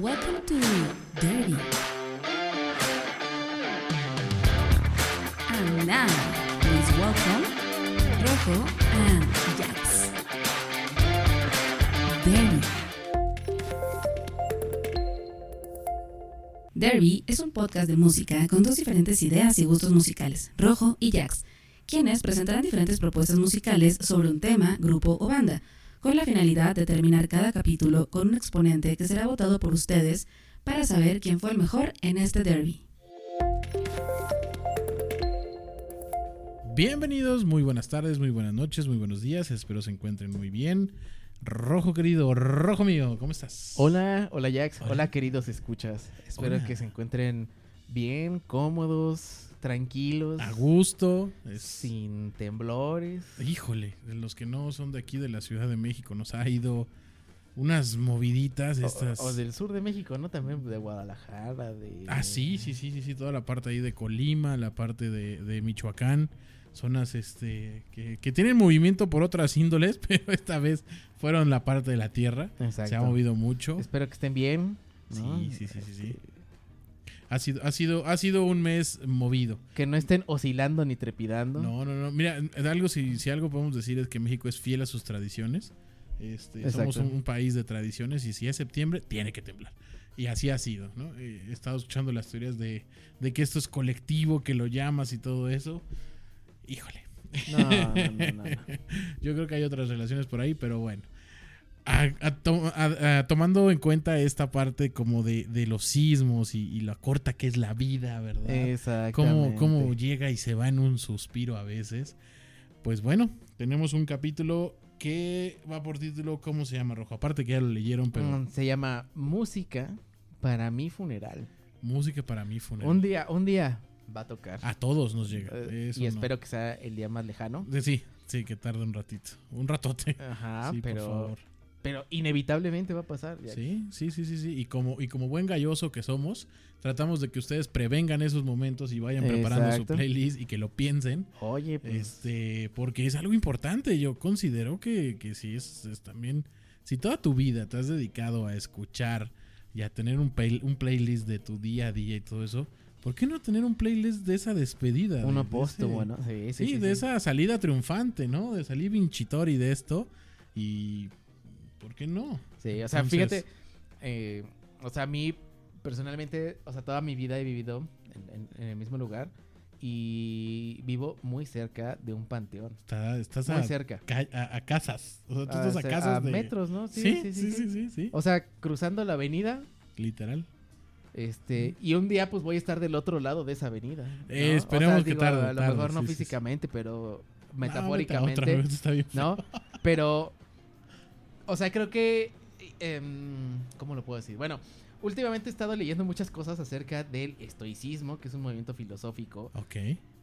Welcome to Derby. And now, please welcome Rojo and Jax. Derby. Derby es un podcast de música con dos diferentes ideas y gustos musicales, Rojo y Jax, quienes presentarán diferentes propuestas musicales sobre un tema, grupo o banda, con la finalidad de terminar cada capítulo con un exponente que será votado por ustedes para saber quién fue el mejor en este derby. Bienvenidos, muy buenas tardes, muy buenas noches, muy buenos días, espero se encuentren muy bien. Rojo querido, rojo mío, ¿cómo estás? Hola, hola Jax, Hola. hola, queridos escuchas. Espero Hola. que se encuentren bien, cómodos, tranquilos, A gusto. es- sin temblores. Híjole, de los que no son de aquí de la Ciudad de México, nos ha ido unas moviditas O- estas. O, del sur de México, ¿no? También de Guadalajara, de... Ah, sí, sí, sí, sí, sí, toda la parte ahí de Colima, la parte de, de Michoacán, zonas este que, que tienen movimiento por otras índoles, pero esta vez fueron la parte de la tierra. Exacto. Se ha movido mucho. Espero que estén bien. ¿no? Sí, sí, sí, sí, sí. Ha sido, ha sido, ha sido un mes movido. Que no estén oscilando ni trepidando. No, no, no. Mira, algo si, si algo podemos decir es que México es fiel a sus tradiciones. Este, somos un, un país de tradiciones y si es septiembre, tiene que temblar. Y así ha sido, ¿no? Eh, He estado escuchando las teorías de, de que esto es colectivo, que lo llamas y todo eso. Híjole. No, no, no. Yo creo que hay otras relaciones por ahí, pero bueno. A- a to- a- a- tomando en cuenta esta parte como de, de los sismos y, y la corta que es la vida, ¿verdad? Exactamente. cómo, cómo llega y se va en un suspiro a veces. Pues bueno, tenemos un capítulo que va por título ¿Cómo se llama, Rojo? Aparte que ya lo leyeron, pero Mm, Se llama Música para mi funeral. música para mí funeral. Un día, un día va a tocar. A todos nos llega. Eh, eso y no. espero que sea el día más lejano. Eh, Sí, sí, que tarde un ratito. Un ratote. Ajá, sí, pero, por favor. Pero inevitablemente va a pasar. Jack. Sí, sí, sí, sí, sí. Y como, y como buen galloso que somos, tratamos de que ustedes prevengan esos momentos y vayan preparando Exacto. su playlist y que lo piensen. Oye, pues, Este, porque es algo importante. Yo considero que, que sí es, es también. Si toda tu vida te has dedicado a escuchar y a tener un, play- un playlist de tu día a día y todo eso, ¿por qué no tener un playlist de esa despedida? uno De- de póstumo, ese- ¿no? Sí, Sí, sí, sí, de sí. esa salida triunfante, ¿no? De salir vinchitori de esto. Y. ¿Por qué no? Sí, o sea, Entonces- fíjate, eh, o sea, a mí personalmente, o sea, toda mi vida he vivido en, en- en el mismo lugar y vivo muy cerca de un panteón. Está- estás Muy a, cerca. ca- a- a casas. O sea, tú Ah, estás o a casas a de. metros, ¿no? Sí, sí, sí, sí, sí, O sea, cruzando la avenida, Literal. este, y un día pues voy a estar del otro lado de esa avenida. ¿no? Eh, O esperemos sea, que digo, tarde, A lo tarde, mejor no sí, sí, sí. físicamente, pero No, metafóricamente. otra, vete, está bien. ¿no? Pero, o sea, creo que, em, ¿cómo lo puedo decir? Bueno, últimamente he estado leyendo muchas cosas acerca del estoicismo, que es un movimiento filosófico, Ok.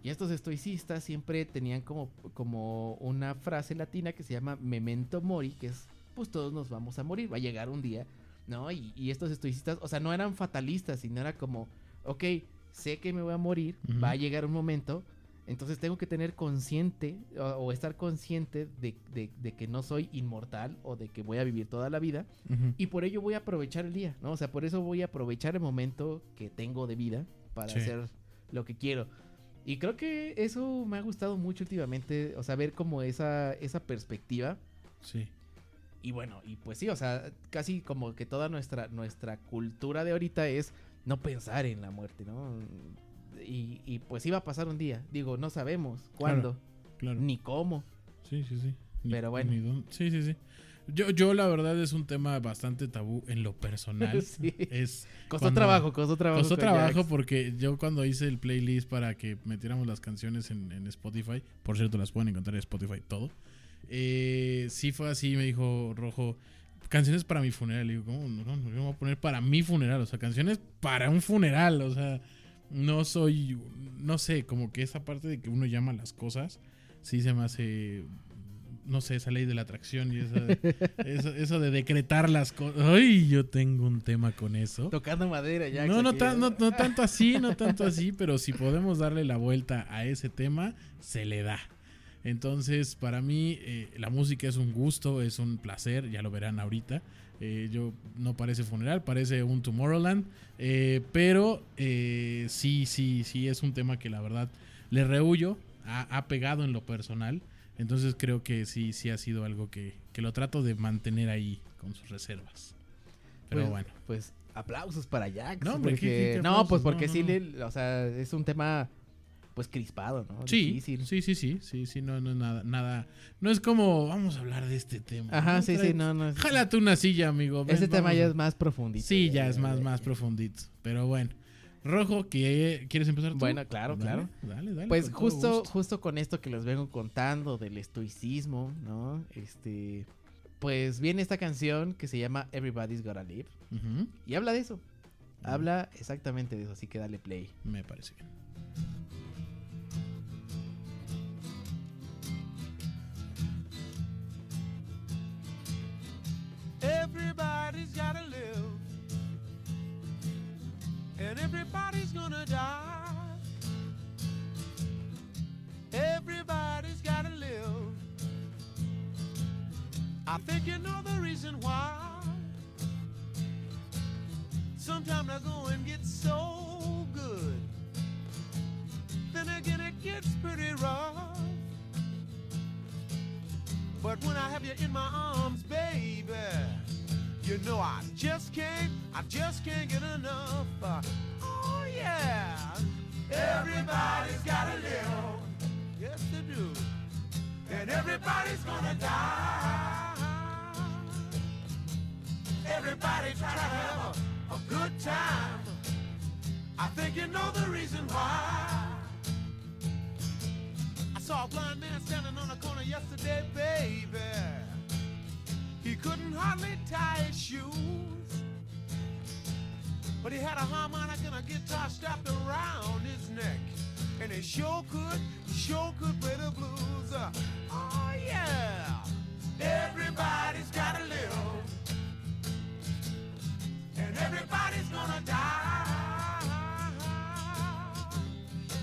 y estos estoicistas siempre tenían como, como una frase latina que se llama memento mori, que es, pues todos nos vamos a morir, va a llegar un día, ¿no? Y, y estos estoicistas, o sea, no eran fatalistas, sino era como, ok, sé que me voy a morir, va a llegar un momento, entonces tengo que tener consciente o, o estar consciente de, de- de que no soy inmortal o de que voy a vivir toda la vida y por ello voy a aprovechar el día, ¿no? O sea, por eso voy a aprovechar el momento que tengo de vida para Sí. hacer lo que quiero. Y creo que eso me ha gustado mucho últimamente, o sea, ver como esa, esa perspectiva. Sí. Y bueno, y pues sí, o sea, casi como que toda nuestra, nuestra cultura de ahorita es no pensar en la muerte, ¿no? Y, y pues iba a pasar un día. Digo, no sabemos cuándo, Claro. ni cómo. Sí, sí, sí. Ni- Pero bueno. Sí, sí, sí. Yo, yo, la verdad, es un tema bastante tabú en lo personal. Sí. Es. Costó Cuando- trabajo, costó trabajo. Costó trabajo Jax. porque yo cuando hice el playlist para que metiéramos las canciones en, en Spotify, por cierto, las pueden encontrar en Spotify todo. eh, sí fue así, me dijo Rojo, canciones para mi funeral. Y digo, ¿cómo? No, no, yo me voy a poner para mi funeral, o sea, canciones para un funeral, o sea, no soy, no sé, como que esa parte de que uno llama las cosas, sí se me hace, no sé, esa ley de la atracción y esa, eso, eso de decretar las cosas. Ay, yo tengo un tema con eso. Tocando madera, Jax. No, no, tan- no, no tanto así, no tanto así, pero si podemos darle la vuelta a ese tema, se le da. Entonces, para mí, eh, la música es un gusto, es un placer, ya lo verán ahorita. Eh, yo no parece funeral, parece un Tomorrowland. eh, pero eh, sí, sí, sí, es un tema que la verdad le rehuyo, ha, ha pegado en lo personal. Entonces creo que sí, sí ha sido algo que, que lo trato de mantener ahí con sus reservas. Pero Pues- bueno. Pues aplausos para Jax. No, hombre, ¿qué- porque- qué- qué no, pues porque No, sí, le- o sea, es un tema pues crispado, ¿no? Sí, Difícil. sí, sí, sí, sí, sí, no, no es nada, nada, no es como vamos a hablar de este tema. Ajá, ¿no? sí, Trae- sí, no, no. Jálate una silla, amigo. ven, Ese tema ya es más profundito. Sí, ya es más, más profundito. Pero bueno. Rojo, ¿qué- ¿quieres empezar tú? Bueno, claro, Dale, claro. Dale, dale. Pues justo, justo con esto que les vengo contando del estoicismo, ¿no? Este, pues viene esta canción que se llama Everybody's Gotta Live Ujú, y habla de eso. Habla exactamente de eso, así que dale play. Me parece bien. Everybody's gotta live, and everybody's gonna die. Everybody's gotta live. I think you know the reason why. Sometimes I go and get so good, then again it gets pretty rough. But when I have you in my arms, baby, you know I just can't, I just can't get enough. Uh, oh yeah, everybody's gotta live. Yes, they do. And everybody's gonna die. Everybody try to have a, a good time. I think you know the reason why. I saw a blind man standing on a corner yesterday, baby. He couldn't hardly tie his shoes. But he had a harmonica and a guitar strapped around his neck. And he sure could, sure could play the blues. Uh, oh yeah, everybody's gotta live. And everybody's gonna die.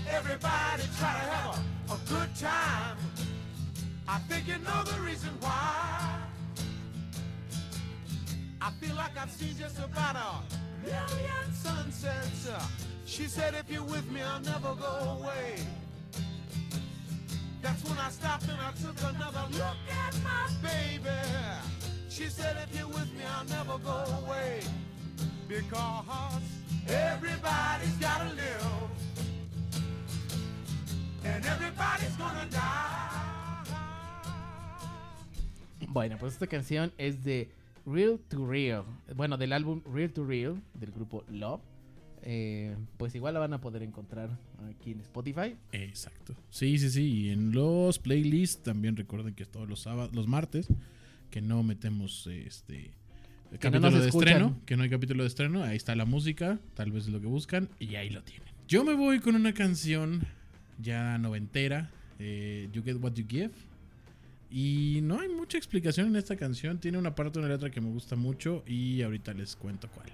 Everybody try to have a, a good time. I think you know the reason why. I feel like I've seen just about a million sunsets. She said, if you're with me, I'll never go away. That's when I stopped and I took another look at my baby. She said, if you're with me, I'll never go away. Because everybody's gotta live. And everybody's gonna die. Bueno, pues esta canción es de Real to Real. Bueno, del álbum Real to Real del grupo Love. Eh, pues igual la van a poder encontrar aquí en Spotify. Exacto. Sí, sí, sí. Y en los playlists también recuerden que todos los sábados, los martes, que no metemos este Que capítulo de escuchan. estreno, que no hay capítulo de estreno, ahí está la música, tal vez es lo que buscan, y ahí lo tienen. Yo me voy con una canción ya noventera, eh, You Get What You Give. Y no hay mucha explicación en esta canción, tiene una parte de una letra que me gusta mucho y ahorita les cuento cuál.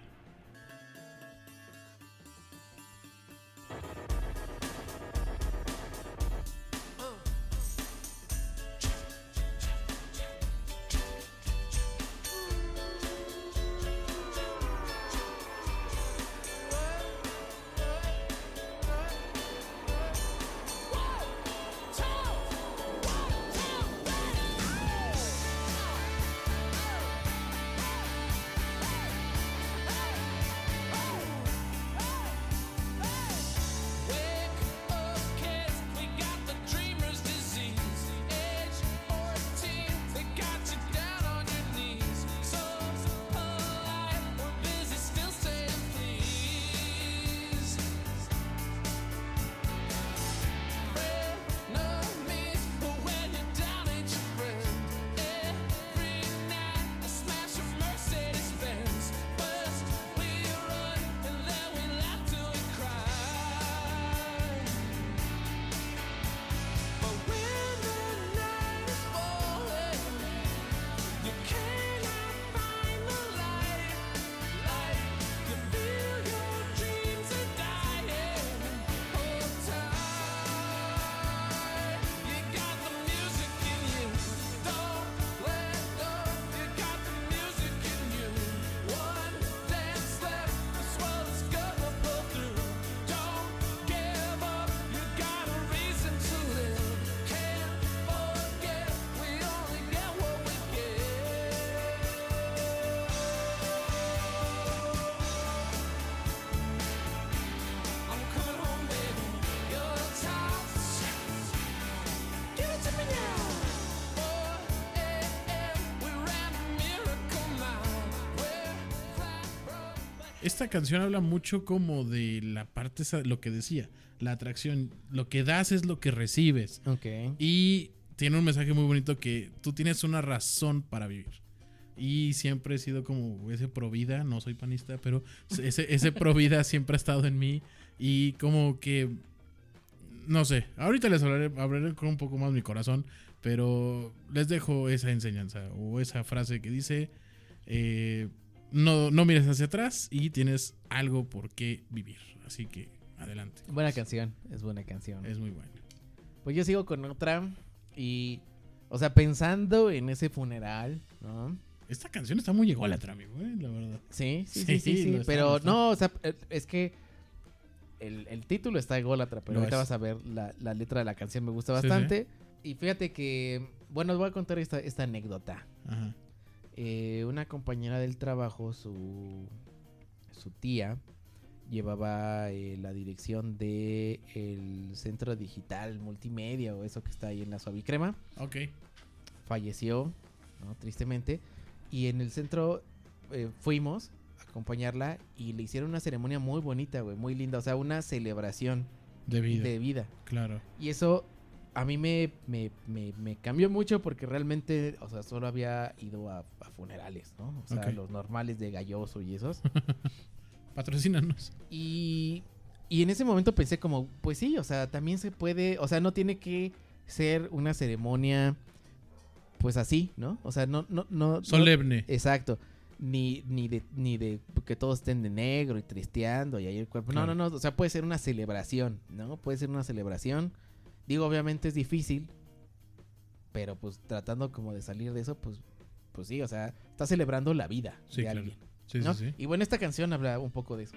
Esta canción habla mucho como de la parte, esa- lo que decía, la atracción. Lo que das es lo que recibes. Ok. Y tiene un mensaje muy bonito que tú tienes una razón para vivir. Y siempre he sido como ese pro vida, no soy panista, pero ese, ese pro vida siempre ha estado en mí. Y como que, no sé, ahorita les hablaré, hablaré con un poco más mi corazón, pero les dejo esa enseñanza o esa frase que dice, eh, no, no mires hacia atrás y tienes algo por qué vivir. Así que adelante. Buena canción, es buena canción. Es muy bueno. Pues yo sigo con otra y, o sea, pensando en ese funeral, ¿no? Esta canción está muy ególatra, amigo, eh, la verdad. Sí, sí, sí, Sí, sí, pero está. no, o sea, eh, es que el, el título está ególatra, pero Lo ahorita es. vas a ver la, la letra de la canción, me gusta sí. bastante. Y fíjate que, bueno, os voy a contar esta, esta anécdota. Ajá. Eh, una compañera del trabajo, su, su tía, llevaba eh, la dirección de el centro digital multimedia o eso que está ahí en la Suavicrema. Ok. Falleció, ¿no? tristemente. Y en el centro eh, fuimos a acompañarla y le hicieron una ceremonia muy bonita, güey, muy linda. O sea, una celebración De vida. de vida. Claro. Y eso a mí me, me, me- me cambió mucho porque realmente, o sea, solo había ido a, a funerales, ¿no? O sea, los normales de Galloso y esos. Patrocínanos. y, y en ese momento pensé como, pues sí, o sea, también se puede, o sea, no tiene que ser una ceremonia, pues así, ¿no? O sea, no, no, no. no- Solemne. exacto. Ni, ni de, ni de que todos estén de negro y tristeando y ahí el cuerpo. No, Claro. no, no. O sea, puede ser una celebración, ¿no? Puede ser una celebración. Digo, obviamente es difícil. Pero pues tratando como de salir de eso, pues, pues sí, o sea, está celebrando la vida Sí, de claro. alguien. Sí, ¿no? sí, sí. Y bueno, esta canción habla un poco de eso.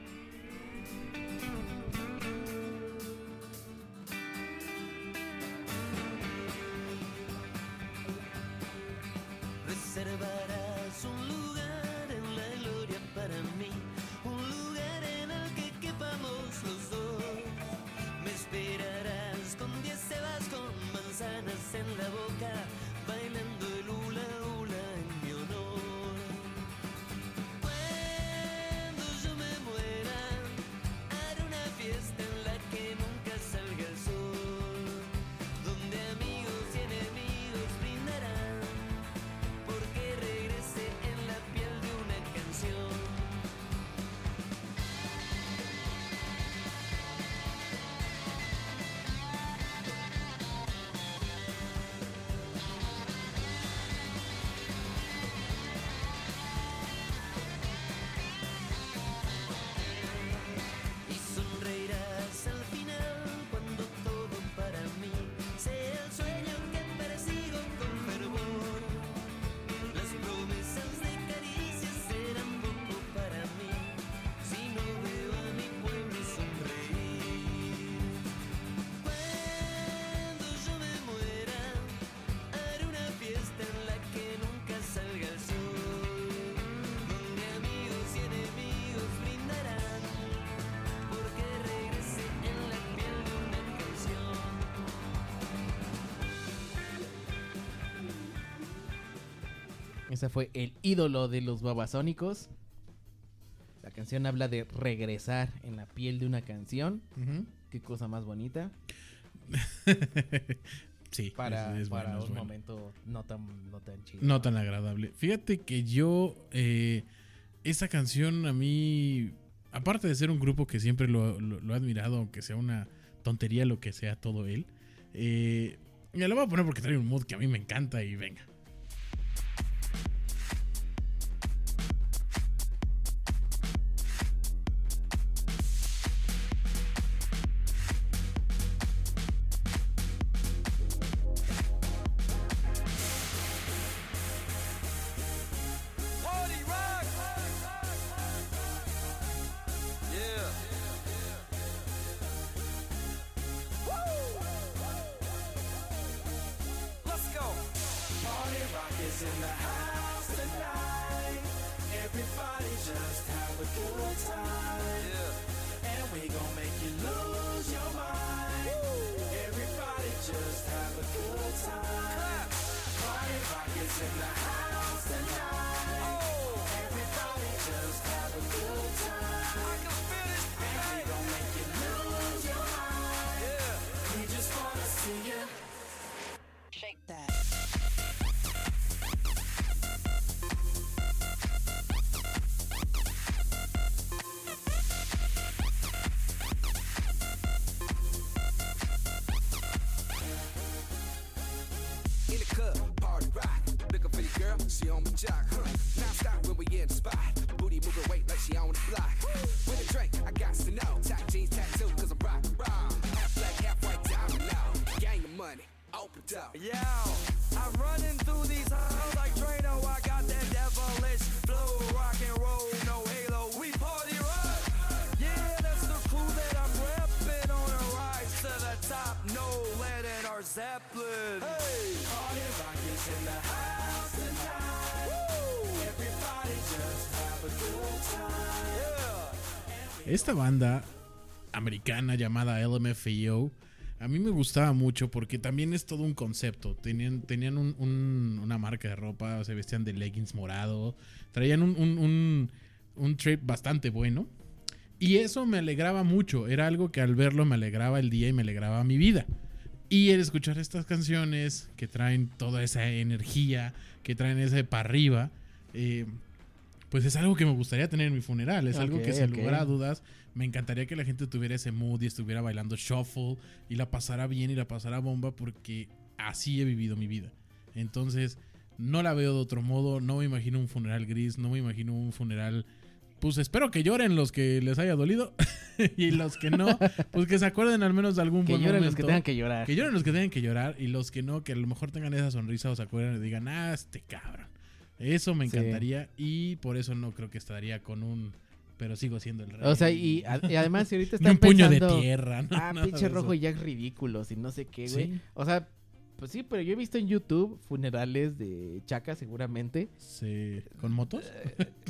Ese fue el ídolo de los babasónicos. La canción habla de regresar en la piel de una canción. Qué cosa más bonita. sí, Para, es- es para bueno, es un bueno. momento no tan, no tan chido. No tan agradable. Fíjate que yo, eh, esa canción a mí, aparte de ser un grupo que siempre lo, lo- lo he admirado, aunque sea una tontería lo que sea todo él, eh, me lo voy a poner porque trae un mood que a mí me encanta y venga. Tonight. Zeppelin. Hey, party rock is in the house tonight. Everybody just have a good time. Yeah. Esta banda americana llamada LMFAO a mí me gustaba mucho porque también es todo un concepto. Tenían, tenían un- un- una marca de ropa, se vestían de leggings morado, traían un, un- un- un trip bastante bueno. Y eso me alegraba mucho. Era algo que al verlo me alegraba el día y me alegraba mi vida. Y el escuchar estas canciones que traen toda esa energía, que traen ese para arriba, eh, pues es algo que me gustaría tener en mi funeral. Es algo que sin ok. lugar a dudas me encantaría que la gente tuviera ese mood y estuviera bailando shuffle y la pasara bien y la pasara bomba porque así he vivido mi vida. Entonces, no la veo de otro modo, no me imagino un funeral gris, no me imagino un funeral... Pues espero que lloren los que les haya dolido y los que no, pues que se acuerden al menos de algún Que buen lloren los que tengan que llorar. Que lloren los que tengan que llorar y los que no, que a lo mejor tengan esa sonrisa o se acuerden y digan, ah, este cabrón. Eso me Sí. encantaría y por eso no creo que estaría con un... Pero sigo siendo el rey. O sea, y, a- y además si ahorita Ni un están puño de tierra. ¿no? Ah, pinche rojo y Jack ridículos y no sé qué, güey. Sí. O sea, pues sí, pero yo he visto en YouTube funerales de Chaca seguramente. Sí. ¿Con motos?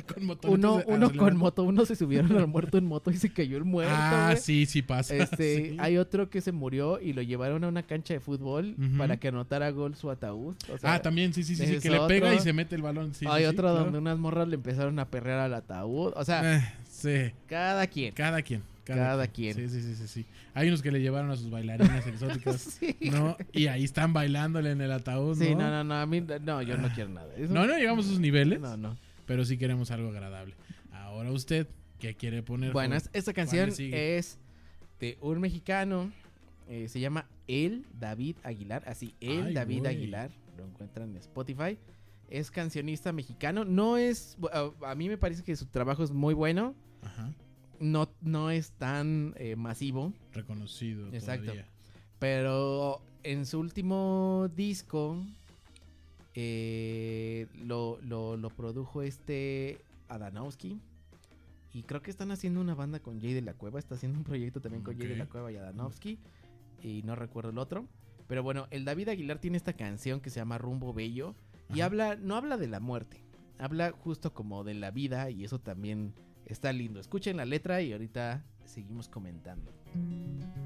Con motos. Uno, uno con moto, uno se subieron al muerto en moto y se cayó el muerto. Ah, sí, sí pasa. Este, sí. hay otro que se murió y lo llevaron a una cancha de fútbol para que anotara gol su ataúd. O sea, ah, también, sí, sí, sí, sí, que le pega y se mete el balón. Sí, hay otro claro. donde unas morras le empezaron a perrear al ataúd. O sea, Eh, sí, cada quien. cada quien. Cada, Cada quien. Sí, sí, sí, sí, sí. Hay unos que le llevaron a sus bailarinas exóticas. Sí. ¿No? Y ahí están bailándole en el ataúd, Sí, ¿no? no, no, no, a mí no, yo no quiero nada. Eso- No, no llegamos a esos niveles, no, no. Pero sí queremos algo agradable. Ahora usted, ¿qué quiere poner? Es- esta ¿Cuál canción es de un mexicano. eh, se llama El David Aguilar. Así, El Ay, David. Aguilar. Lo encuentran en Spotify. Es cancionista mexicano. No es. A, a mí me parece que su trabajo es muy bueno. Ajá, No, no es tan eh, masivo. reconocido Exacto. todavía. Pero en su último disco. Eh, lo, lo, lo produjo este Adanowski. Y creo que están haciendo una banda con Jay de la Cueva. Está haciendo un proyecto también con Jay de la. Cueva y Adanowski. Y no recuerdo el otro. Pero bueno, el David Aguilar tiene esta canción que se llama Rumbo Bello. Y Ajá. habla, no habla de la muerte. Habla justo como de la vida. Y eso también está lindo. Escuchen la letra y ahorita seguimos comentando. Vida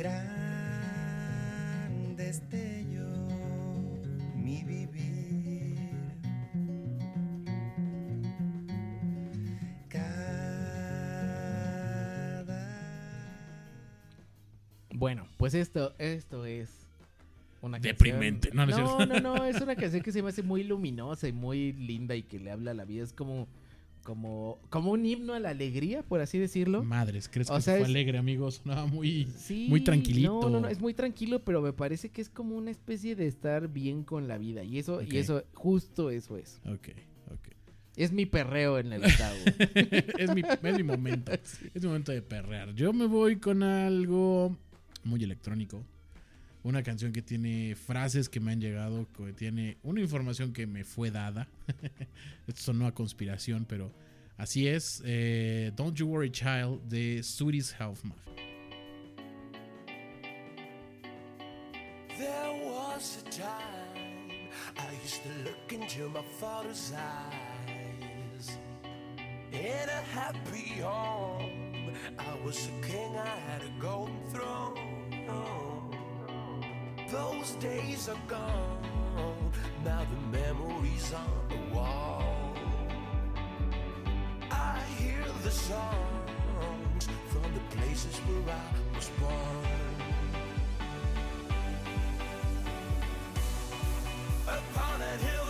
gran destello, mi vivir. Cada Bueno, pues esto, esto es una Deprimente. No, no no, no, es una canción que se me hace muy luminosa y muy linda y que le habla a la vida. Es como, como, como un himno a la alegría, por así decirlo. Madres, ¿crees O que sea, fue es- alegre, amigos? No, muy... Sí, muy tranquilito. No, no, no, es muy tranquilo, pero me parece que es como una especie de estar bien con la vida. Y eso, y eso, justo eso es. Ok, ok. Es mi perreo en el estado. es, mi, es mi momento. Es mi momento de perrear. Yo me voy con algo muy electrónico. Una canción que tiene frases que me han llegado, que tiene una información que me fue dada. Esto sonó a conspiración, pero así es. Eh, Don't You Worry Child de Health Mafia. There was a time I used to look into my father's eyes. In a happy home, I was a king, I had a golden throne. Those days are gone, now the memories on the wall. I hear the songs from the places where I was born. Upon that hill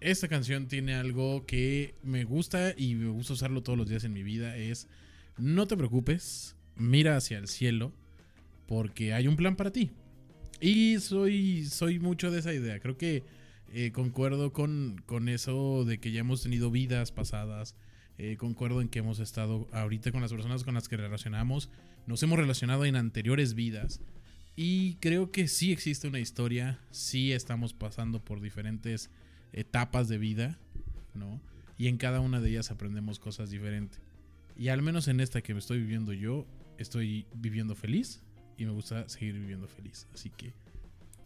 Esta canción tiene algo que me gusta y me gusta usarlo todos los días en mi vida. Es, no te preocupes, mira hacia el cielo porque hay un plan para ti. Y soy, soy mucho de esa idea. Creo que eh, concuerdo con, con eso de que ya hemos tenido vidas pasadas. Eh, concuerdo en que hemos estado ahorita con las personas con las que relacionamos. Nos hemos relacionado en anteriores vidas. Y creo que sí existe una historia. Sí estamos pasando por diferentes etapas de vida, ¿no? Y en cada una de ellas aprendemos cosas diferentes. Y al menos en esta que me estoy viviendo yo, estoy viviendo feliz y me gusta seguir viviendo feliz. Así que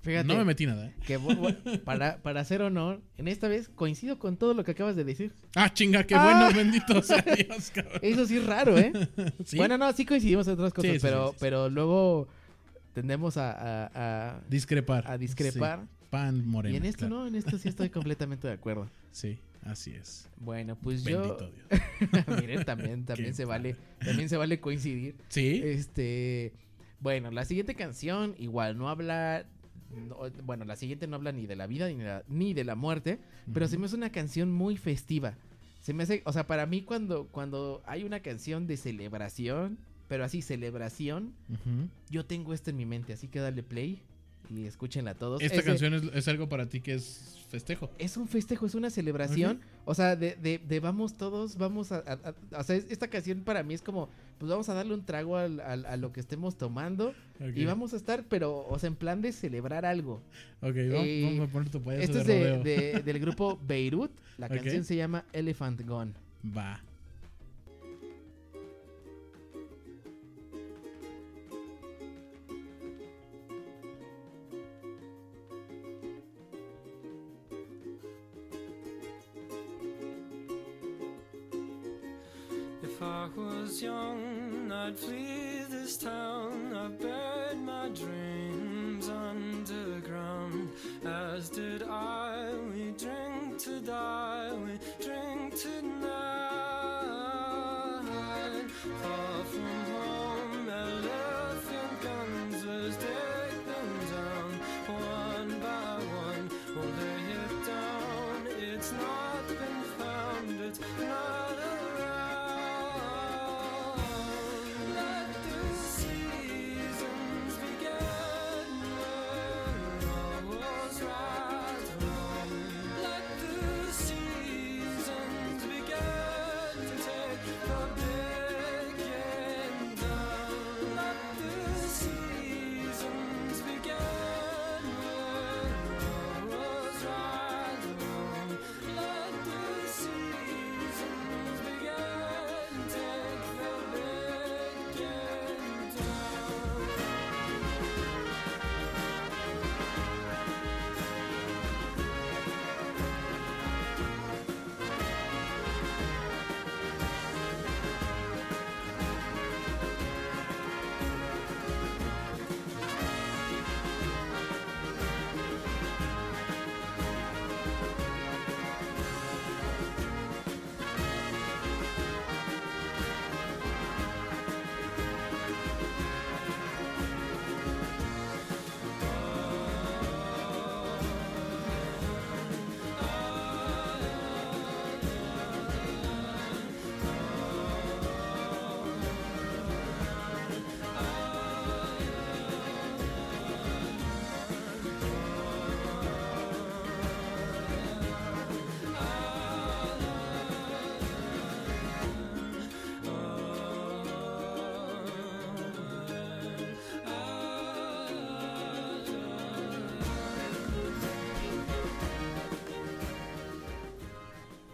Fíjate. no me metí nada. ¿eh? que para, para hacer honor, en esta vez coincido con todo lo que acabas de decir. Ah, chinga, qué Ah. bueno, bendito sea Dios, cabrón. Eso sí es raro, ¿eh? ¿Sí? Bueno, no, sí coincidimos en otras cosas, Sí, pero, sí, pero luego tendemos a, a- a- discrepar. a discrepar. Pan moreno. y en esto claro. no, en esto sí estoy completamente de acuerdo. Sí, así es. Bueno, pues Bendito yo... Dios. Miren, también, también Qué se vale, también se vale coincidir. Sí. Este, bueno, la siguiente canción igual no habla, no- bueno, la siguiente no habla ni de la vida ni de la, ni de la muerte, pero se me hace una canción muy festiva. Se me hace, o sea, para mí cuando, cuando hay una canción de celebración, pero así celebración, yo tengo esta en mi mente, así que dale play y escúchenla todos. Esta Es de- canción es, es algo para ti que es festejo. es un festejo, es una celebración. O sea, de, de, de vamos todos, vamos a, a- a- O sea, es- esta canción para mí es como, pues vamos a darle un trago al- al- a lo que estemos tomando. Y vamos a estar, pero, o sea, en plan de celebrar algo. Ok, vamos, Eh, vamos a poner tu payaso Esto es de del grupo Beirut. La canción se llama Elephant Gone. Va. Was young, I'd flee this town. I buried my dreams underground. As did I.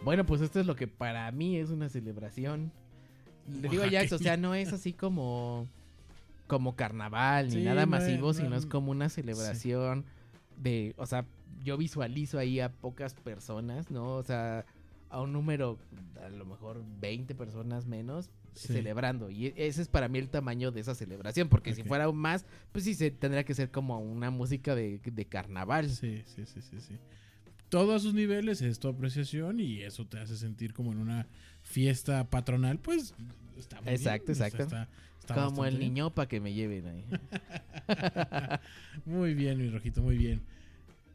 Bueno, pues esto es lo que para mí es una celebración. Le digo a Jax, o sea, no es así como como carnaval ni nada masivo, no- sino es como una celebración de, o sea, yo visualizo ahí a pocas personas, ¿no? O sea, a un número, a lo mejor 20 personas menos, Sí. celebrando. Y ese es para mí el tamaño de esa celebración, porque si fuera más, pues sí, se, tendría que ser como una música de, de carnaval. Sí, sí, sí, sí, sí. Todo a sus niveles es tu apreciación y eso te hace sentir como en una fiesta patronal, pues está muy Exacto, bien, exacto. está- está como el bien. niño para que me lleven ahí. muy bien, mi rojito, muy bien.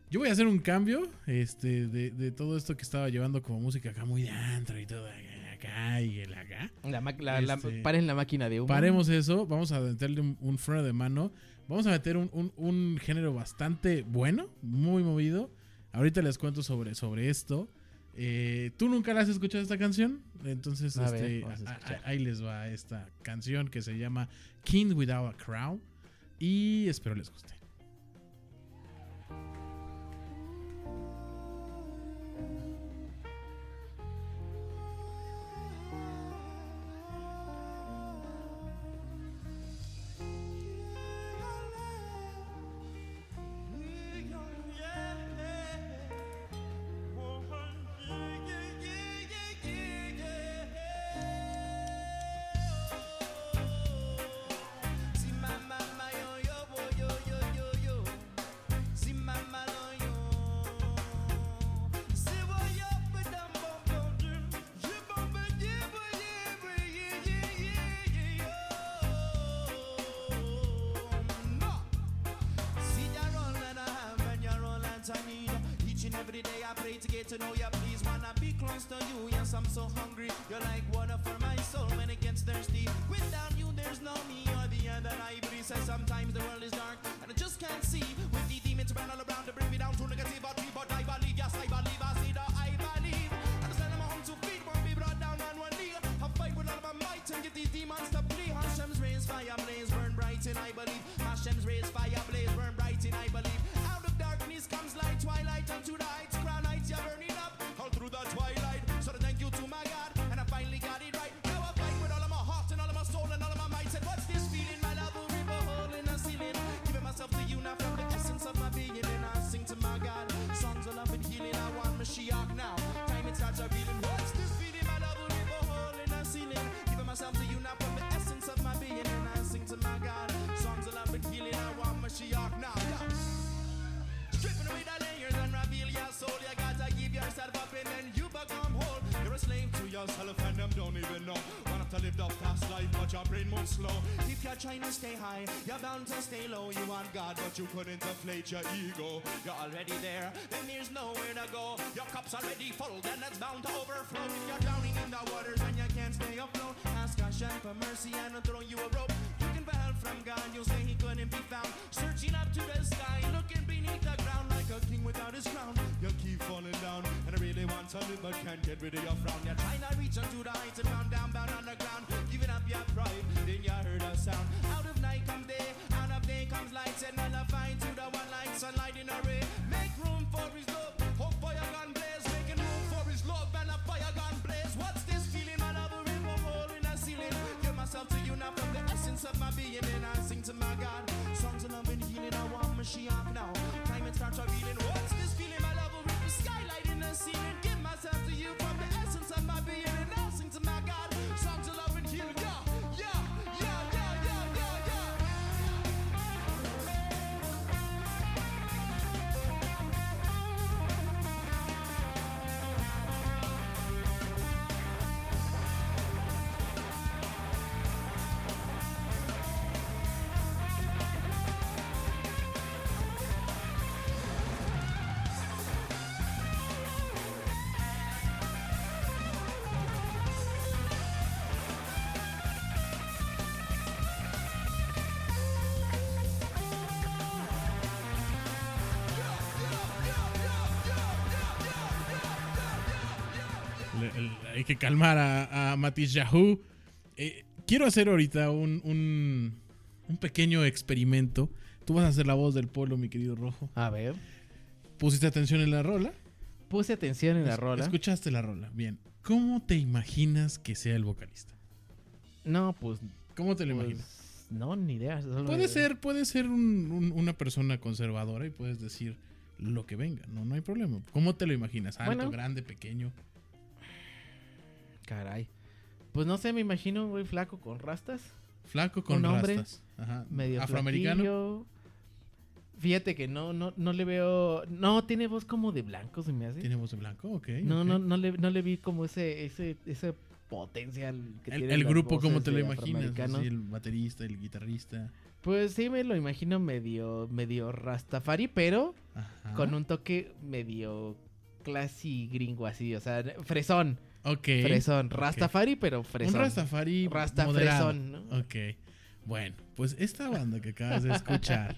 Yo voy a hacer un cambio este, de, de todo esto que estaba llevando como música acá muy de antro y todo acá y el acá. La, ma- la- la- Este, paren la máquina de humo. Paremos eso, vamos a meterle un, un freno de mano. Vamos a meter un, un- un género bastante bueno, muy movido. Ahorita les cuento sobre, sobre esto. Eh, ¿Tú nunca la has escuchado esta canción? Entonces, A este, a a- ahí les va esta canción que se llama King Without a Crown. Y espero les guste. Day I pray to get to know you Please wanna be close to you. Yes I'm so hungry. You're like water for my soul when it gets thirsty. Without you there's no me You're the air that slow. If you're trying to stay high, you're bound to stay low. You want God, but you couldn't inflate your ego. You're already there, then there's nowhere to go. Your cup's already full, then it's bound to overflow. If you're drowning in the waters and you can't stay afloat, ask Hashem for mercy and I'll throw you a rope. Looking for help from God, you'll say he couldn't be found. Searching up to the sky, looking beneath the ground a king without his crown. You keep falling down, and I really want to live, but can't get rid of your frown. You're trying to reach unto the heights and found down, bound on the ground. Giving up your pride, then you heard a sound. Out of night comes day, out of day comes light, and nullifying to the one light, sunlight in a ray. Make room for his love, hope fire gun blaze, making room for his love and a fire gun blaze. What's this feeling? My love a river hole in the ceiling. Give myself to you now from the essence of my being, and I sing to my God. Songs of love and healing, I want Mashiach now. Time it que calmar a, a Matiz Yahoo. Eh, quiero hacer ahorita un, un, un pequeño experimento. Tú vas a hacer la voz del polo, mi querido Rojo. A ver. ¿Pusiste atención en la rola? Puse atención en la rola. Escuchaste la rola. Bien. ¿Cómo te imaginas que sea el vocalista? No, pues. ¿Cómo te lo pues, imaginas? No, ni idea. Puede ser, puede ser un- un- una persona conservadora y puedes decir lo que venga. No, no hay problema. ¿Cómo te lo imaginas? Alto, Bueno. grande, pequeño. Caray. Pues no sé, me imagino un güey flaco con rastas. Flaco con Un hombre rastas. Ajá. Medio Afroamericano. flaquillo. Fíjate que no, no, no le veo. No, tiene voz como de blanco, se me hace. Tiene voz de blanco, ok. no, ok. no, no le, no le vi como ese, ese, ese potencial que El, tienen el grupo, ¿cómo voces te lo imaginas? Así, el baterista, el guitarrista. Pues sí, me lo imagino medio, medio Rastafari, pero Ajá. con un toque medio classy gringo así, o sea, fresón, Ok. fresón. Rastafari, pero fresón. Un Rastafari Rasta moderado. fresón, ¿no? Ok. Bueno, pues esta banda que acabas de escuchar,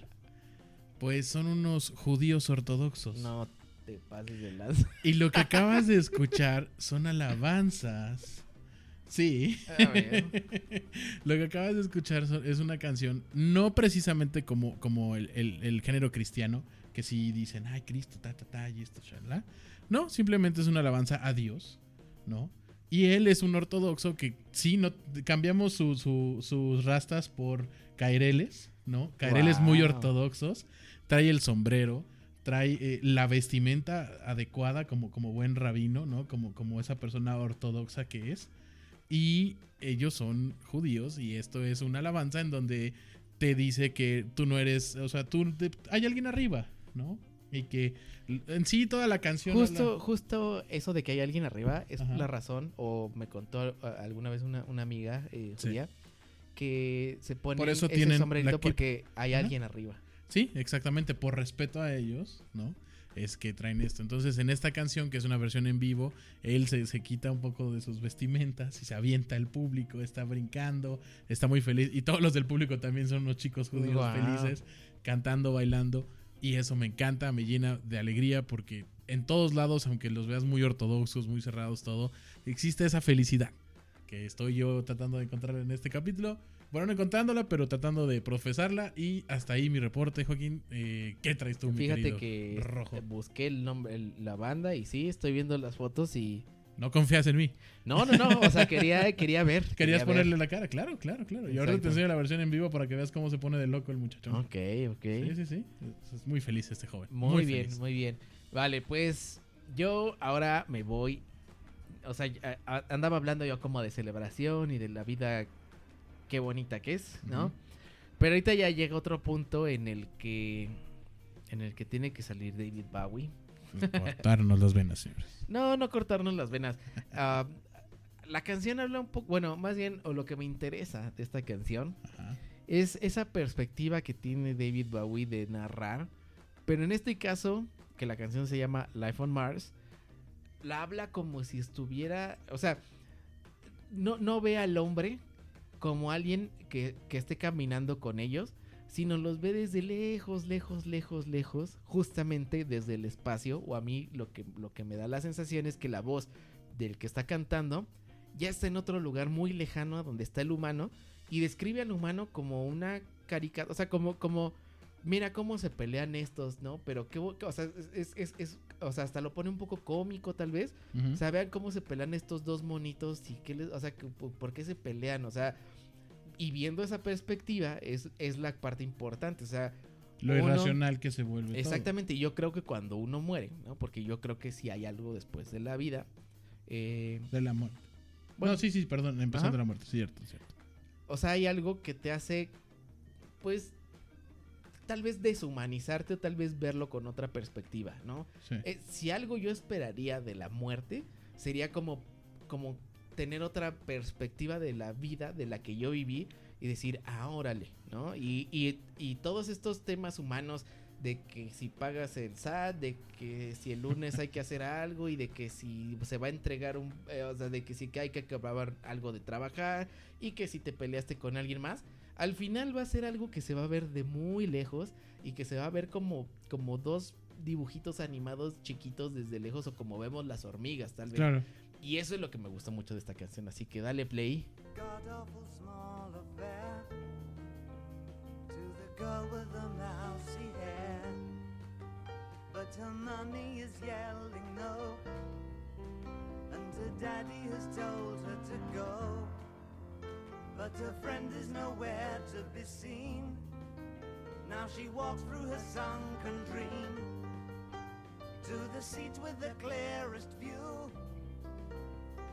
pues son unos judíos ortodoxos. No te pases de las. Y lo que acabas de escuchar son alabanzas. Sí. A ver. lo que acabas de escuchar es una canción, no precisamente como, como el, el- el género cristiano, que si dicen, ay, Cristo, ta, ta, ta, y esto, shalala. No, simplemente es una alabanza a Dios, ¿no? Y él es un ortodoxo que sí, no, cambiamos su- su- sus rastas por caireles, ¿no? Caireles muy ortodoxos. Trae el sombrero, trae eh, la vestimenta adecuada como, como buen rabino, ¿no? Como, como esa persona ortodoxa que es. Y ellos son judíos y esto es una alabanza en donde te dice que tú no eres, o sea, tú te- hay alguien arriba, ¿no? Y que en sí toda la canción Justo, habla- justo eso de que hay alguien arriba es Ajá. la razón, o me contó alguna vez una, una amiga eh, Sí. que se pone Por eso ese sombrerito porque hay Ajá. alguien arriba. Sí, exactamente, por respeto a ellos, ¿no? Es que traen esto. Entonces, en esta canción, que es una versión en vivo, él se, se quita un poco de sus vestimentas y se avienta al público, está brincando, está muy feliz. Y todos los del público también son unos chicos judíos felices, cantando, bailando. Y eso me encanta, me llena de alegría porque en todos lados, aunque los veas muy ortodoxos, muy cerrados, todo, existe esa felicidad que estoy yo tratando de encontrar en este capítulo. Bueno, no encontrándola, pero tratando de profesarla. Y hasta ahí mi reporte, Joaquín. Eh, ¿Qué traes tú, mi Fíjate querido que Rojo? busqué el nombre, el- la banda y sí, estoy viendo las fotos y... No confías en mí. No, no, no, o sea, quería, quería ver. Querías quería ver. ponerle la cara, claro, claro, claro. Y ahora te enseño la versión en vivo para que veas cómo se pone de loco el muchachón. Ok, ok. Sí, sí, sí. Es- muy feliz este joven. Muy, bien, feliz. muy bien. Vale, pues yo ahora me voy. O sea, andaba hablando yo como de celebración y de la vida qué bonita que es, ¿no? Pero ahorita ya llega otro punto en el que en el que tiene que salir David Bowie. Cortarnos las venas, señores. No, no cortarnos las venas. Ah, la canción habla un poco, bueno, más bien, o lo que me interesa de esta canción Ajá. es esa perspectiva que tiene David Bowie de narrar. Pero en este caso, que la canción se llama Life on Mars, la habla como si estuviera, o sea, no, no ve al hombre como alguien que, que esté caminando con ellos, sino los ve desde lejos, lejos, lejos, lejos, justamente desde el espacio, o a mí lo que, lo que me da la sensación es que la voz del que está cantando ya está en otro lugar muy lejano a donde está el humano y describe al humano como una caricatura, o sea, como, como, mira cómo se pelean estos, ¿no? Pero qué, o sea, es, es- es- o sea, hasta lo pone un poco cómico tal vez, Ujú. o sea, vean cómo se pelean estos dos monitos y qué les, o sea, que- por qué se pelean, o sea, y viendo esa perspectiva es, es la parte importante, o sea, Lo uno- irracional que se vuelve. todo. Exactamente, y yo creo que cuando uno muere, ¿no? Porque yo creo que si hay algo después de la vida, eh, De la muerte. Bueno. Bueno, sí, sí, perdón, empezando Ajá. la muerte, cierto, cierto. o sea, hay algo que te hace, pues, tal vez deshumanizarte o tal vez verlo con otra perspectiva, ¿no? Sí. Eh, si algo yo esperaría de la muerte, sería como, como tener otra perspectiva de la vida de la que yo viví y decir, ah, órale, ¿no? Y, y, y todos estos temas humanos de que si pagas el SAT, de que si el lunes hay que hacer algo y de que si se va a entregar un, eh, o sea, de que si que hay que acabar algo de trabajar y que si te peleaste con alguien más, al final va a ser algo que se va a ver de muy lejos y que se va a ver como, como dos dibujitos animados chiquitos desde lejos o como vemos las hormigas tal vez. Claro. Y eso es lo que me gustó mucho de esta canción, así que dale play. God awful small affair to the girl with the mousy hair. But her mommy is yelling no, and her daddy has told her to go. But her friend is nowhere to be seen. Now she walks through her sunken dream to the seat with the clearest view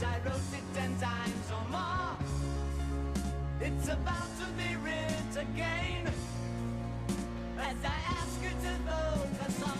Cause I wrote it ten times or more. It's about to be writ again. As I ask you to focus on sailors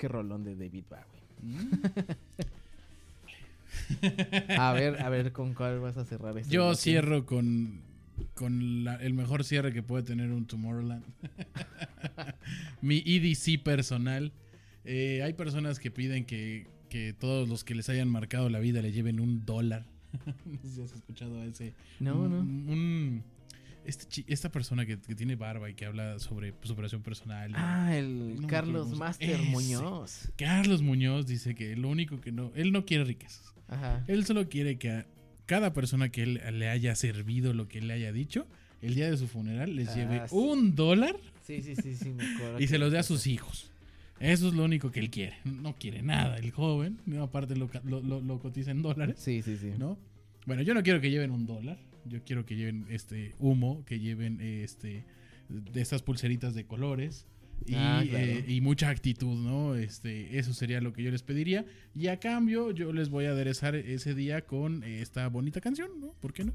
qué rolón de David Bowie. a ver, a ver con cuál vas a cerrar este Yo cierro con, con la- el mejor cierre que puede tener un Tomorrowland. Mi EDC personal. Eh, hay personas que piden que que todos los que les hayan marcado la vida le lleven un dólar. no sé si has escuchado a ese. No, un- no. un- este esta persona que, que tiene barba y que habla sobre superación personal. Ah, el Carlos Master ese. Muñoz. Carlos Muñoz dice que lo único que no. Él no quiere riquezas. Ajá. Él solo quiere que a cada persona que él le haya servido lo que él le haya dicho, el día de su funeral les Ah, lleve sí. un dólar Sí, sí, sí, sí, me acuerdo. y se los dé a sus hijos. Eso es lo único que él quiere. No quiere nada el joven. Aparte lo, ca- lo, lo- lo cotiza en dólares. Sí, sí, sí. ¿no? Bueno, yo no quiero que lleven un dólar. Yo quiero que lleven este humo, que lleven este de estas pulseritas de colores. Y, Ah, claro. eh, y mucha actitud, ¿no? Este, eso sería lo que yo les pediría. Y a cambio, yo les voy a aderezar ese día con eh, esta bonita canción, ¿no? ¿Por qué no?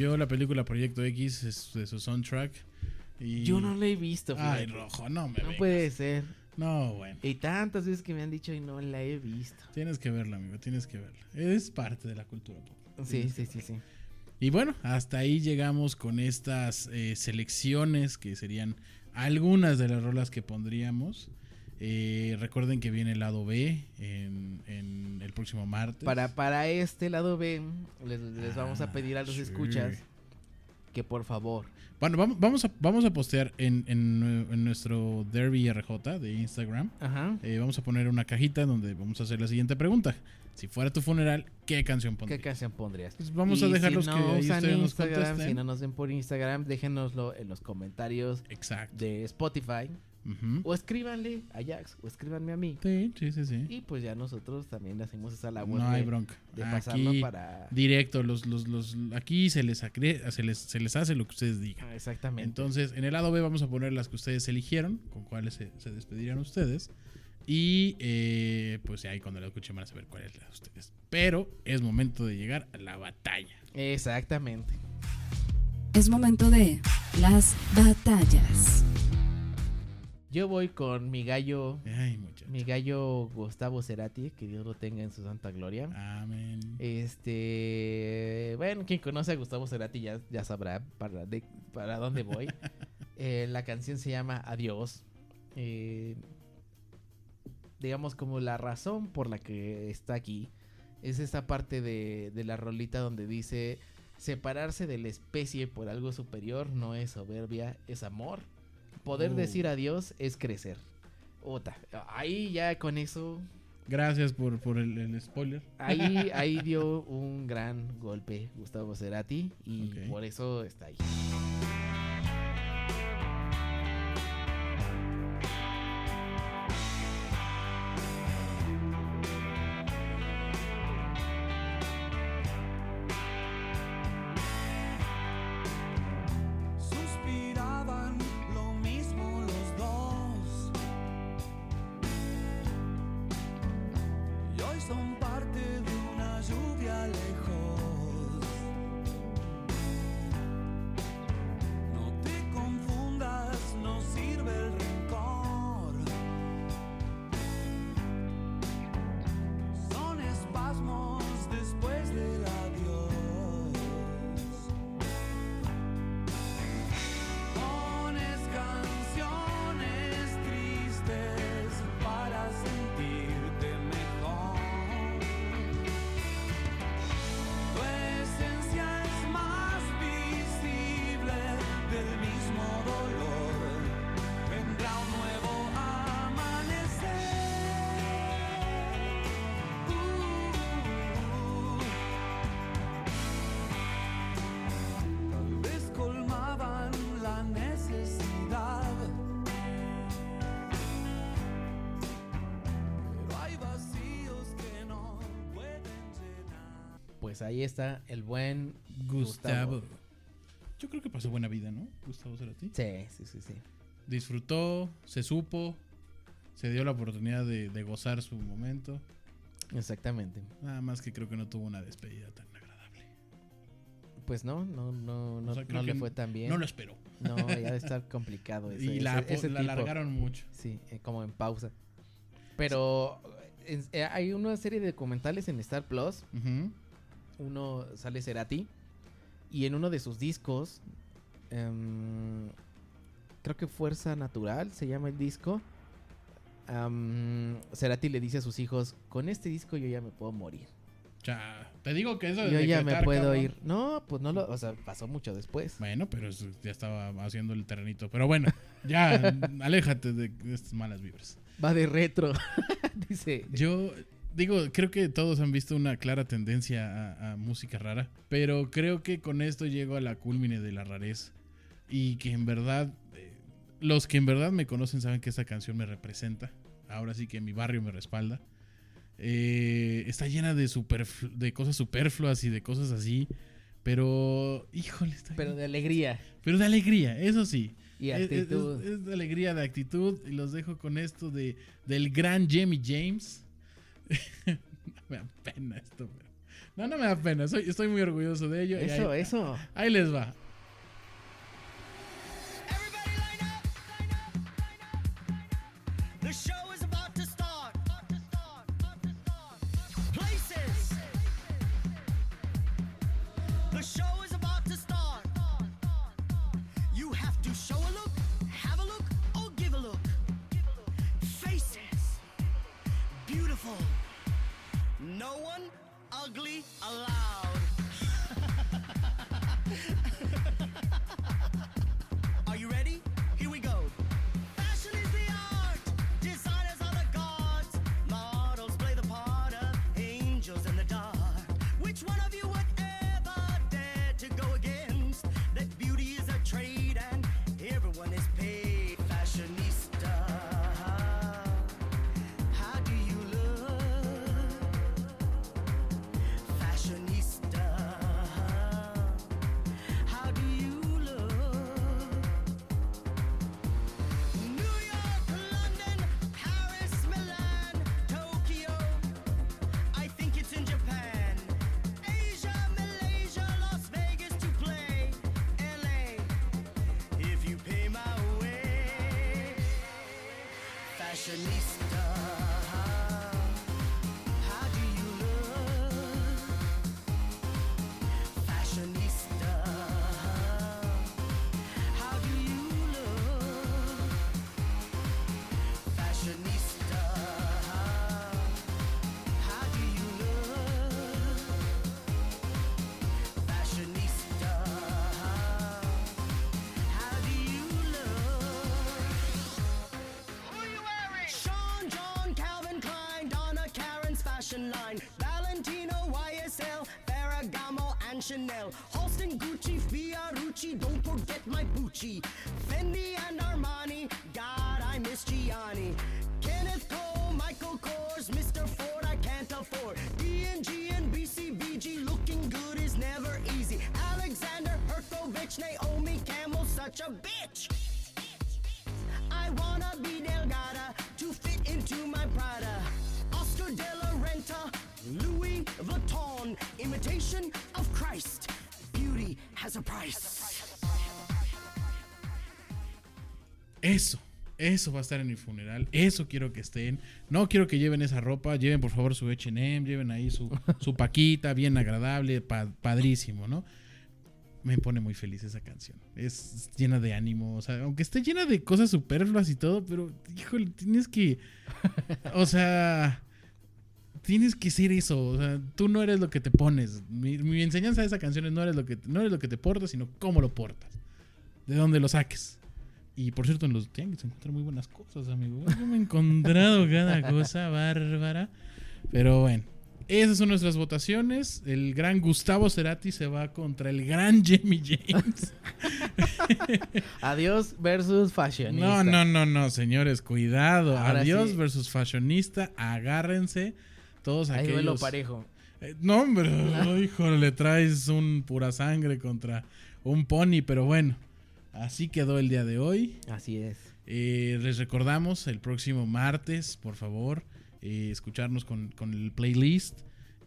Vio la película Proyecto X es de su soundtrack. Y... Yo no lo he visto. Ay, fíjate. rojo, no me No vengas. puede ser. No, bueno. Y tantas veces que me han dicho y no la he visto. Tienes que verla, amigo, tienes que verla. Es parte de la cultura pop. Sí, sí, sí, sí. Y bueno, hasta ahí llegamos con estas eh, selecciones que serían algunas de las rolas que pondríamos. Eh, recuerden que viene el lado B en, en el próximo martes. Para, para este lado B, les, les vamos a Ah, pedir a los sí. escuchas que por favor. Bueno, vamos, vamos, a, vamos a postear en, en nue- en nuestro Derby RJ de Instagram. Ajá. eh, vamos a poner una cajita donde vamos a hacer la siguiente pregunta. Si fuera tu funeral, ¿qué canción ¿Qué pondrías? canción pondrías? Pues vamos a dejarlos si que no ahí ustedes nos contesten. si no nos ven por Instagram, déjenoslo en los comentarios Exacto. de Spotify. O escríbanle a Jax, o escríbanme a mí. Sí, sí, sí, sí. Y pues ya nosotros también le hacemos esa labor No hay de, bronca. de pasarlo Aquí, para... directo, los, los, los, aquí se les, acre- se, les, se les hace lo que ustedes digan. Ah, Exactamente. Entonces, en el lado B vamos a poner las que ustedes eligieron, con cuáles se, se despedirían ustedes. Y eh, pues ahí cuando la escuchen van a saber cuál es la de ustedes. Pero es momento de llegar a la batalla. Exactamente. Es momento de las batallas. Yo voy con mi gallo, Ay, mi gallo Gustavo Cerati, que Dios lo tenga en su santa gloria. Amén. Este, bueno, quien conoce a Gustavo Cerati ya, ya sabrá para, de- para dónde voy. Eh, la canción se llama Adiós. Eh, digamos como la razón por la que está aquí es esta parte de, de la rolita donde dice separarse de la especie por algo superior no es soberbia, es amor. Poder Oh. decir adiós es crecer. Ota, ahí ya con eso Gracias por, por el, el spoiler. Ahí, ahí dio un gran golpe Gustavo Cerati y por eso está ahí. Pues ahí está el buen Gustavo. Yo creo que pasó buena vida, ¿no? Gustavo Cerati. Sí, sí, sí, sí. Disfrutó, se supo, se dio la oportunidad de, de gozar su momento. Exactamente. Nada más que creo que no tuvo una despedida tan agradable. Pues no, no, no, no, O sea, creo no le fue tan bien. No lo esperó. No, ya debe estar complicado. Ese, y la, ese- la alargaron mucho. Sí, eh, como en pausa. Pero eh, hay una serie de documentales en Star Plus. Ujú. Uno sale Cerati. Y en uno de sus discos. em, creo que Fuerza Natural se llama el disco. Cerati le dice a sus hijos: Con este disco yo ya me puedo morir. Ya, te digo que eso de Yo ya me puedo cabrón. ir. No, pues no lo. O sea, pasó mucho después. Bueno, pero ya estaba haciendo el terrenito. Pero bueno, ya, aléjate de estas malas vibras. Va de retro. dice. Yo digo, creo que todos han visto una clara tendencia a, a música rara, pero creo que con esto llego a la culmine de la rarez y que en verdad, eh, los que en verdad me conocen saben que esta canción me representa. Ahora sí que mi barrio me respalda. Eh, está llena de, superflu- de cosas superfluas y de cosas así, pero híjole, está Pero de alegría. pero de alegría, eso sí. Y Es- es- actitud. Es, es de alegría, de actitud. Y los dejo con esto de, del gran Jamie James. No me da pena esto, pero. No, no me da pena. Soy, estoy muy orgulloso de ello. Eso, ahí, eso. ahí les va. Chanel, Halston, Eso. Eso va a estar en mi funeral. Eso quiero que estén. No quiero que lleven esa ropa. Lleven por favor su HM. Lleven ahí su, su paquita. Bien agradable. pa- padrísimo, ¿no? Me pone muy feliz esa canción. Es llena de ánimo. O sea, aunque esté llena de cosas superfluas y todo. Pero, híjole, tienes que. O sea. Tienes que ser eso. O sea, tú no eres lo que te pones. Mi, mi enseñanza de esa canción es no eres, lo que, no eres lo que te portas, sino cómo lo portas. De dónde lo saques. Y por cierto, en los tianguis se encuentran muy buenas cosas, amigo. Yo me he encontrado cada cosa bárbara. Pero bueno, esas son nuestras votaciones. El gran Gustavo Cerati se va contra el gran Jamie James. Adiós versus fashionista. No, no, no, no, señores, cuidado. Ahora Adiós sí. versus fashionista. Agárrense. Todos Ahí aquellos. duelo parejo. Eh, no, hombre, hijo, le traes un pura sangre contra un pony, pero bueno, así quedó el día de hoy. Así es. Eh, les recordamos el próximo martes, por favor, eh, escucharnos con, con el playlist.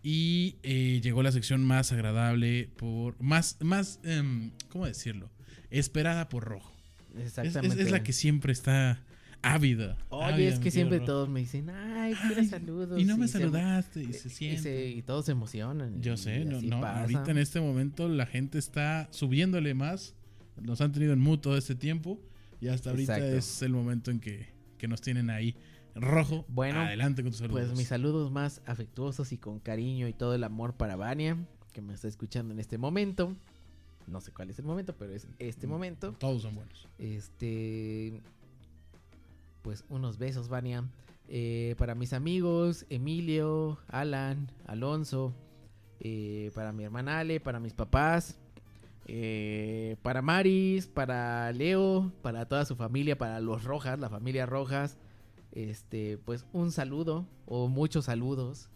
Y eh, llegó la sección más agradable, por más, más em, ¿cómo decirlo? Esperada por Rojo. Es, es- Exactamente. es la que siempre está ávida. Oye, ávida, es que siempre Rojo. todos me dicen, ay, quiero saludos. Y no me se- saludaste, y y se se- siente. y todos se emocionan. Yo sé, no, no, pasa. ahorita en este momento la gente está subiéndole más. Nos han tenido en mute todo este tiempo. Y hasta ahorita Exacto. es el momento en que, que nos tienen ahí. Rojo, Bueno, adelante con tus saludos. Pues mis saludos más afectuosos y con cariño y todo el amor para Vania, que me está escuchando en este momento. No sé cuál es el momento, pero es este momento. Todos son buenos. Este. Pues unos besos, Vania. Eh, para mis amigos, Emilio, Alan, Alonso. eh, para mi hermana Ale, para mis papás. Eh, para Maris, para Leo, para toda su familia, para los Rojas, la familia Rojas. Este, pues un saludo o muchos saludos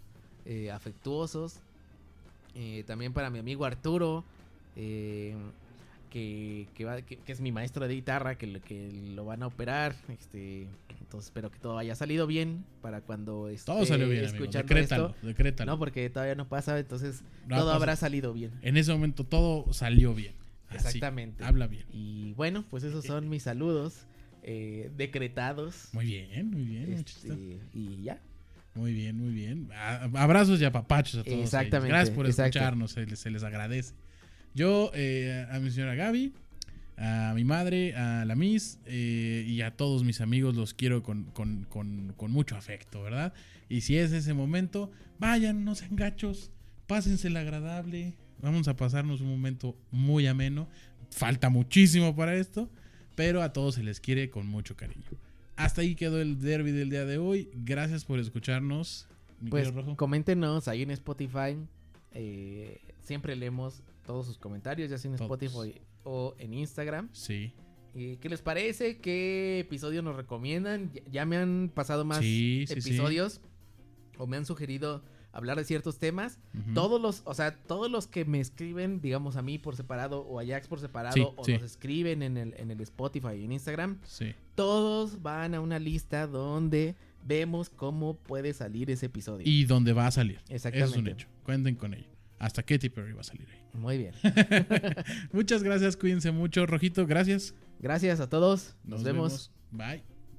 eh, afectuosos. Eh, también para mi amigo Arturo, eh, que, que, va- que- que es mi maestro de guitarra, que, lo- que lo van a operar. Este, entonces espero que todo haya salido bien para cuando esté Todo salió bien, escuchando Decrétalo, esto. decrétalo. No, porque todavía no pasa, entonces No todo pasa. habrá salido bien. En ese momento todo salió bien. Así, Exactamente. habla bien. Y bueno, pues esos son mis saludos eh, decretados. Muy bien, muy bien. Este, y ya. Muy bien, muy bien. Abrazos y apapachos a todos. ellos. Exactamente, Gracias por escucharnos, se les, se les agradece. Yo, eh, a mi señora Gaby, a mi madre, a la Miss eh, y a todos mis amigos los quiero con, con- con- con mucho afecto, ¿verdad? Y si es ese momento, vayan, no sean gachos, pásensela agradable. Vamos a pasarnos un momento muy ameno. Falta muchísimo para esto, pero a todos se les quiere con mucho cariño. Hasta ahí quedó el derby del día de hoy. Gracias por escucharnos. mi Pues Rojo. coméntenos ahí en Spotify. eh, siempre leemos todos sus comentarios, ya sea en Todos. Spotify o en Instagram. Sí. Eh, ¿Qué les parece? ¿Qué episodio nos recomiendan? Ya, ya me han pasado más Sí, sí, sí. episodios o me han sugerido hablar de ciertos temas. Todos los, o sea, todos los que me escriben, digamos a mí por separado o a Jax por separado o nos escriben en el, en el Spotify y en Instagram, Sí. todos van a una lista donde vemos cómo puede salir ese episodio. Y donde va a salir. Eso es un Exactamente. hecho. Cuenten con ello. Hasta Katy Perry va a salir ahí. Muy bien. Muchas gracias, cuídense mucho. Rojito, gracias. Gracias a todos. Nos, vemos. Bye.